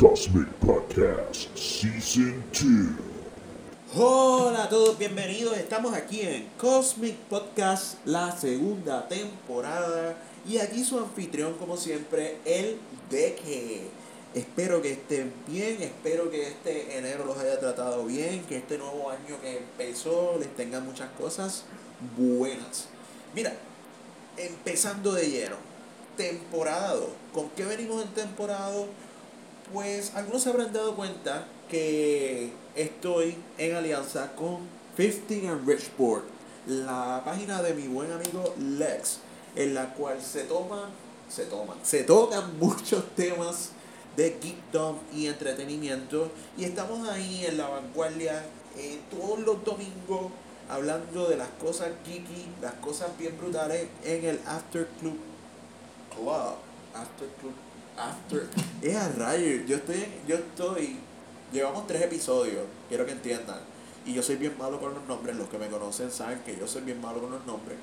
Cosmic Podcast Season 2. Hola a todos, bienvenidos. Estamos aquí en Cosmic Podcast, la segunda temporada. Y aquí su anfitrión, como siempre, el Deque. Espero que estén bien, espero que este enero los haya tratado bien, que este nuevo año que empezó les tenga muchas cosas buenas. Mira, empezando de lleno, temporada 2. ¿Con qué venimos en temporada 2? Pues algunos se habrán dado cuenta que estoy en alianza con 15 and Richport, la página de mi buen amigo Lex, en la cual se toman, se toman, se tocan muchos temas de geekdom y entretenimiento y estamos ahí en la vanguardia eh, todos los domingos hablando de las cosas geeky, las cosas bien brutales en el After Club Club, After Club, After, es a rayo, yo estoy, yo estoy Llevamos tres episodios, quiero que entiendan. Y yo soy bien malo con los nombres, los que me conocen saben que yo soy bien malo con los nombres.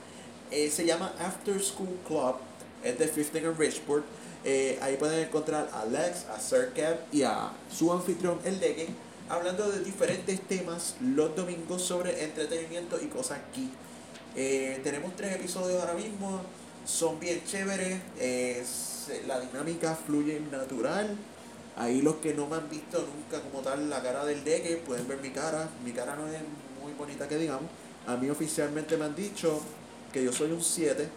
Eh, se llama After School Club, es de 15 and Richport. Eh, ahí pueden encontrar a Alex, a Sir Cap y a su anfitrión, el Legue, hablando de diferentes temas los domingos sobre entretenimiento y cosas aquí. Eh, tenemos tres episodios ahora mismo, son bien chéveres, la dinámica fluye natural. Ahí los que no me han visto nunca como tal la cara del deque pueden ver mi cara. Mi cara no es muy bonita que digamos. A mí oficialmente me han dicho que yo soy un 7.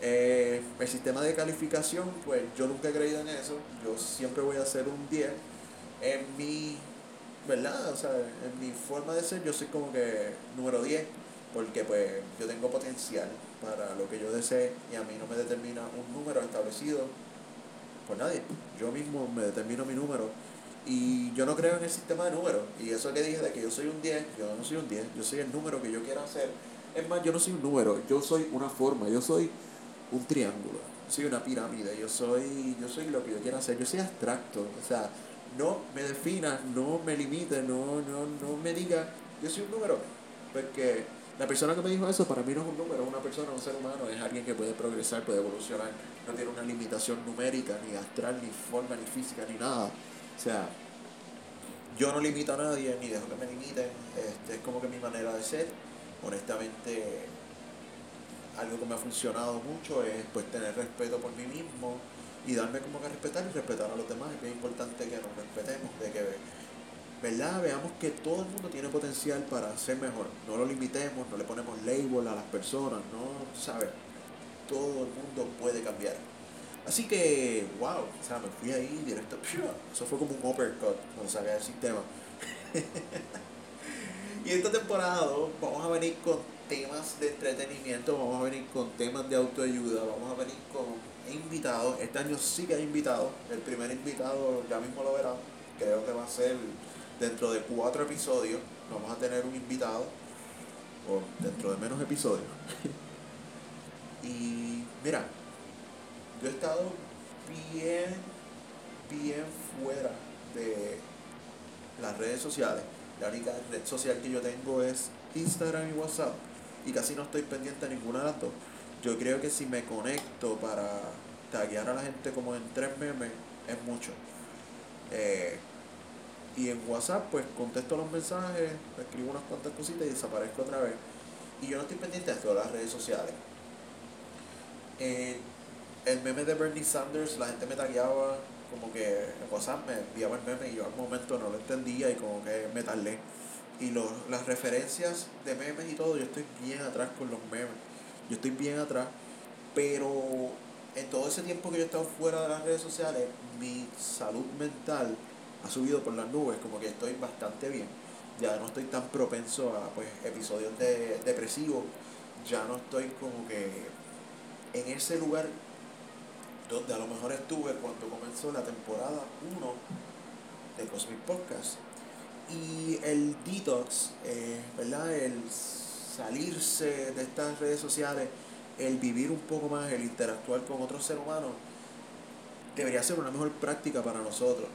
Eh, el sistema de calificación, pues yo nunca he creído en eso. Yo siempre voy a ser un 10. En mi, ¿verdad? O sea, en mi forma de ser, yo soy como que número 10. Porque pues yo tengo potencial para lo que yo desee y a mí no me determina un número establecido por nadie. Yo mismo me determino mi número. Y yo no creo en el sistema de números. Y eso que dije de que yo soy un 10, yo no soy un 10, yo soy el número que yo quiero hacer. Es más, yo no soy un número, yo soy una forma, yo soy un triángulo, soy una pirámide, yo soy, yo soy lo que yo quiero hacer, yo soy abstracto. O sea, no me definas, no me limites, no, no, no me digas, yo soy un número. Porque la persona que me dijo eso para mí no es un número, es una persona, un ser humano, es alguien que puede progresar, puede evolucionar, no tiene una limitación numérica, ni astral, ni forma, ni física, ni nada. O sea, yo no limito a nadie, ni dejo que me limiten, este, es como que mi manera de ser. Honestamente, algo que me ha funcionado mucho es pues tener respeto por mí mismo y darme como que respetar y respetar a los demás. Es bien importante que nos respetemos, de que ¿verdad? Veamos que todo el mundo tiene potencial para ser mejor. No lo limitemos, no le ponemos label a las personas, ¿no? ¿Sabes? Todo el mundo puede cambiar. Así que, wow, o sea, me fui ahí directo. Eso fue como un uppercut cuando salía del sistema. y esta temporada vamos a venir con temas de entretenimiento, vamos a venir con temas de autoayuda, vamos a venir con invitados. Este año sí que hay invitados. El primer invitado ya mismo lo verán. Creo que va a ser dentro de cuatro episodios vamos a tener un invitado, o dentro de menos episodios. y mira, yo he estado bien, bien fuera de las redes sociales. La única red social que yo tengo es Instagram y WhatsApp. Y casi no estoy pendiente de ninguna de las dos. Yo creo que si me conecto para taguear a la gente como en tres memes, es mucho. Eh, y en WhatsApp, pues contesto los mensajes, escribo unas cuantas cositas y desaparezco otra vez. Y yo no estoy pendiente de todas las redes sociales. el meme de Bernie Sanders, la gente me tagueaba como que en WhatsApp me enviaba el meme y yo al momento no lo entendía y como que me tardé. Y los, las referencias de memes y todo, yo estoy bien atrás con los memes. Yo estoy bien atrás. Pero en todo ese tiempo que yo he estado fuera de las redes sociales, mi salud mental ha subido por las nubes, como que estoy bastante bien. Ya no estoy tan propenso a pues, episodios de, depresivos. Ya no estoy como que en ese lugar donde a lo mejor estuve cuando comenzó la temporada 1 de Cosmic Podcast. Y el detox, eh, ¿verdad? El salirse de estas redes sociales, el vivir un poco más, el interactuar con otros seres humanos, debería ser una mejor práctica para nosotros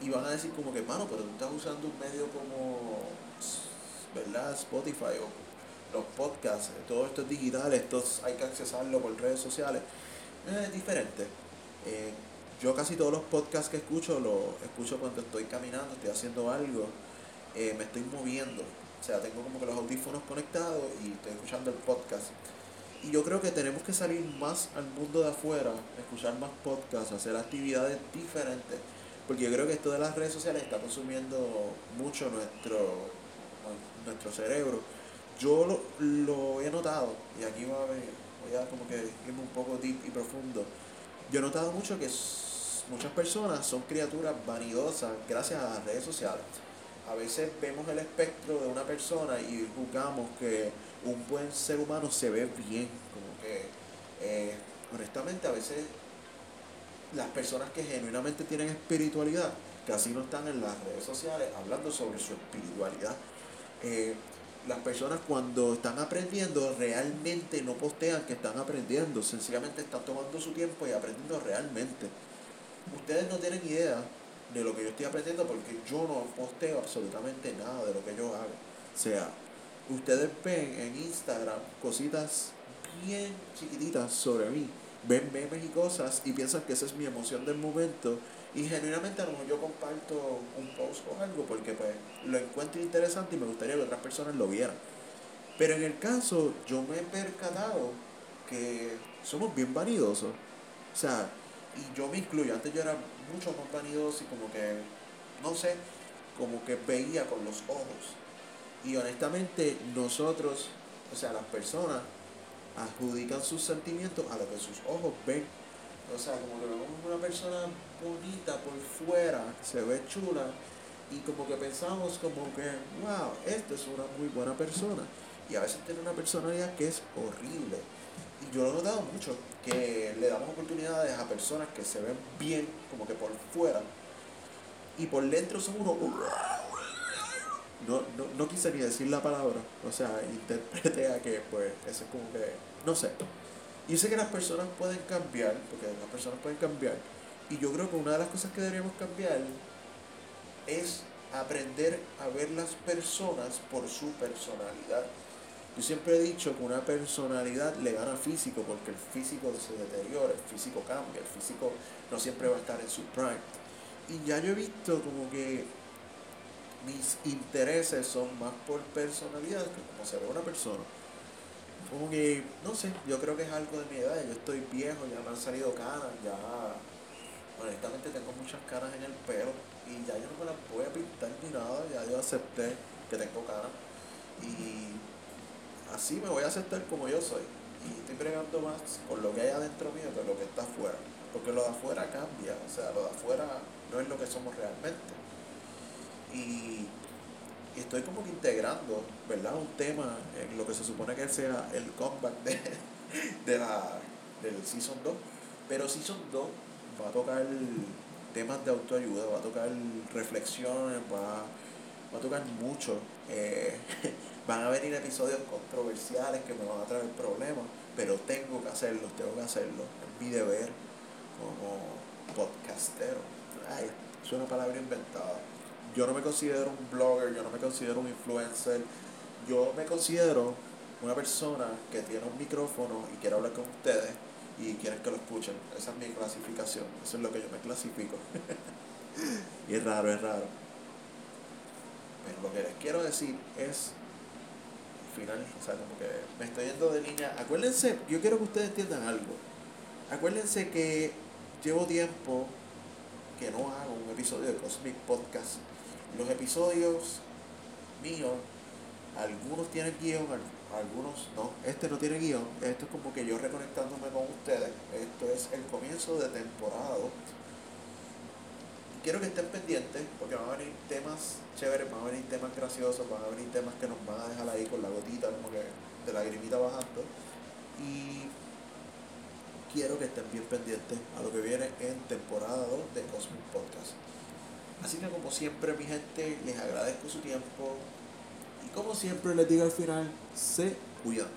y van a decir como que, mano, pero tú estás usando un medio como, ¿verdad? Spotify o los podcasts, todo esto es digital, esto hay que accesarlo por redes sociales. Es diferente. Eh, yo casi todos los podcasts que escucho los escucho cuando estoy caminando, estoy haciendo algo, eh, me estoy moviendo. O sea, tengo como que los audífonos conectados y estoy escuchando el podcast. Y yo creo que tenemos que salir más al mundo de afuera, escuchar más podcasts, hacer actividades diferentes. Porque yo creo que esto de las redes sociales está consumiendo mucho nuestro, nuestro cerebro. Yo lo, lo he notado, y aquí voy a, voy a como que irme un poco deep y profundo. Yo he notado mucho que muchas personas son criaturas vanidosas gracias a las redes sociales. A veces vemos el espectro de una persona y juzgamos que un buen ser humano se ve bien, como que eh, honestamente a veces las personas que genuinamente tienen espiritualidad casi no están en las redes sociales hablando sobre su espiritualidad. Eh, las personas cuando están aprendiendo realmente no postean que están aprendiendo, sencillamente están tomando su tiempo y aprendiendo realmente. Ustedes no tienen idea de lo que yo estoy aprendiendo porque yo no posteo absolutamente nada de lo que yo hago. O sea, ustedes ven en Instagram cositas bien chiquititas sobre mí, ven memes y cosas y piensan que esa es mi emoción del momento y genuinamente a lo mejor yo comparto un post o algo porque pues lo encuentro interesante y me gustaría que otras personas lo vieran. Pero en el caso yo me he percatado que somos bien vanidosos. O sea, y yo me incluyo, antes yo era mucho más vanidoso y como que, no sé, como que veía con los ojos. Y honestamente nosotros, o sea, las personas adjudican sus sentimientos a lo que sus ojos ven. O sea, como que vemos una persona bonita por fuera, se ve chula, y como que pensamos como que, wow, esta es una muy buena persona. Y a veces tiene una personalidad que es horrible. Y yo lo he notado mucho, que le damos oportunidades a personas que se ven bien, como que por fuera, y por dentro son unos no, no, no quise ni decir la palabra, o sea, interprete a que pues eso es como que, no sé. Y sé que las personas pueden cambiar, porque las personas pueden cambiar, y yo creo que una de las cosas que deberíamos cambiar es aprender a ver las personas por su personalidad. Yo siempre he dicho que una personalidad le gana físico porque el físico se deteriora, el físico cambia, el físico no siempre va a estar en su prime. Y ya yo he visto como que mis intereses son más por personalidad que como se ve una persona. Como que, no sé, yo creo que es algo de mi edad, yo estoy viejo, ya me han salido canas, ya honestamente tengo muchas caras en el pelo y ya yo no me las voy a pintar ni nada, ya yo acepté que tengo caras y así me voy a aceptar como yo soy y estoy bregando más con lo que hay adentro mío que lo que está afuera, porque lo de afuera cambia, o sea, lo de afuera no es lo que somos realmente y, estoy como que integrando, ¿verdad? Un tema en lo que se supone que sea el comeback de, la, del Season 2. Pero Season 2 va a tocar temas de autoayuda, va a tocar reflexiones, va, va a tocar mucho. Eh, van a venir episodios controversiales que me van a traer problemas, pero tengo que hacerlo, tengo que hacerlo. Es mi deber como podcastero. Ay, es una palabra inventada yo no me considero un blogger, yo no me considero un influencer, yo me considero una persona que tiene un micrófono y quiere hablar con ustedes y quieren que lo escuchen. Esa es mi clasificación, eso es lo que yo me clasifico. y es raro, es raro. Pero lo que les quiero decir es, al final, o sea, como que me estoy yendo de línea. Acuérdense, yo quiero que ustedes entiendan algo. Acuérdense que llevo tiempo que no hago un episodio de Cosmic Podcast los episodios míos, algunos tienen guion, algunos no. Este no tiene guion, esto es como que yo reconectándome con ustedes. Esto es el comienzo de temporada. Quiero que estén pendientes porque van a venir temas chéveres, van a venir temas graciosos, van a venir temas que nos van a dejar ahí con la gotita, como que de la grimita bajando. Y quiero que estén bien pendientes a lo que viene en temporada 2 de Cosmic Podcast. Así que como siempre mi gente, les agradezco su tiempo y como siempre les digo al final, se cuidan.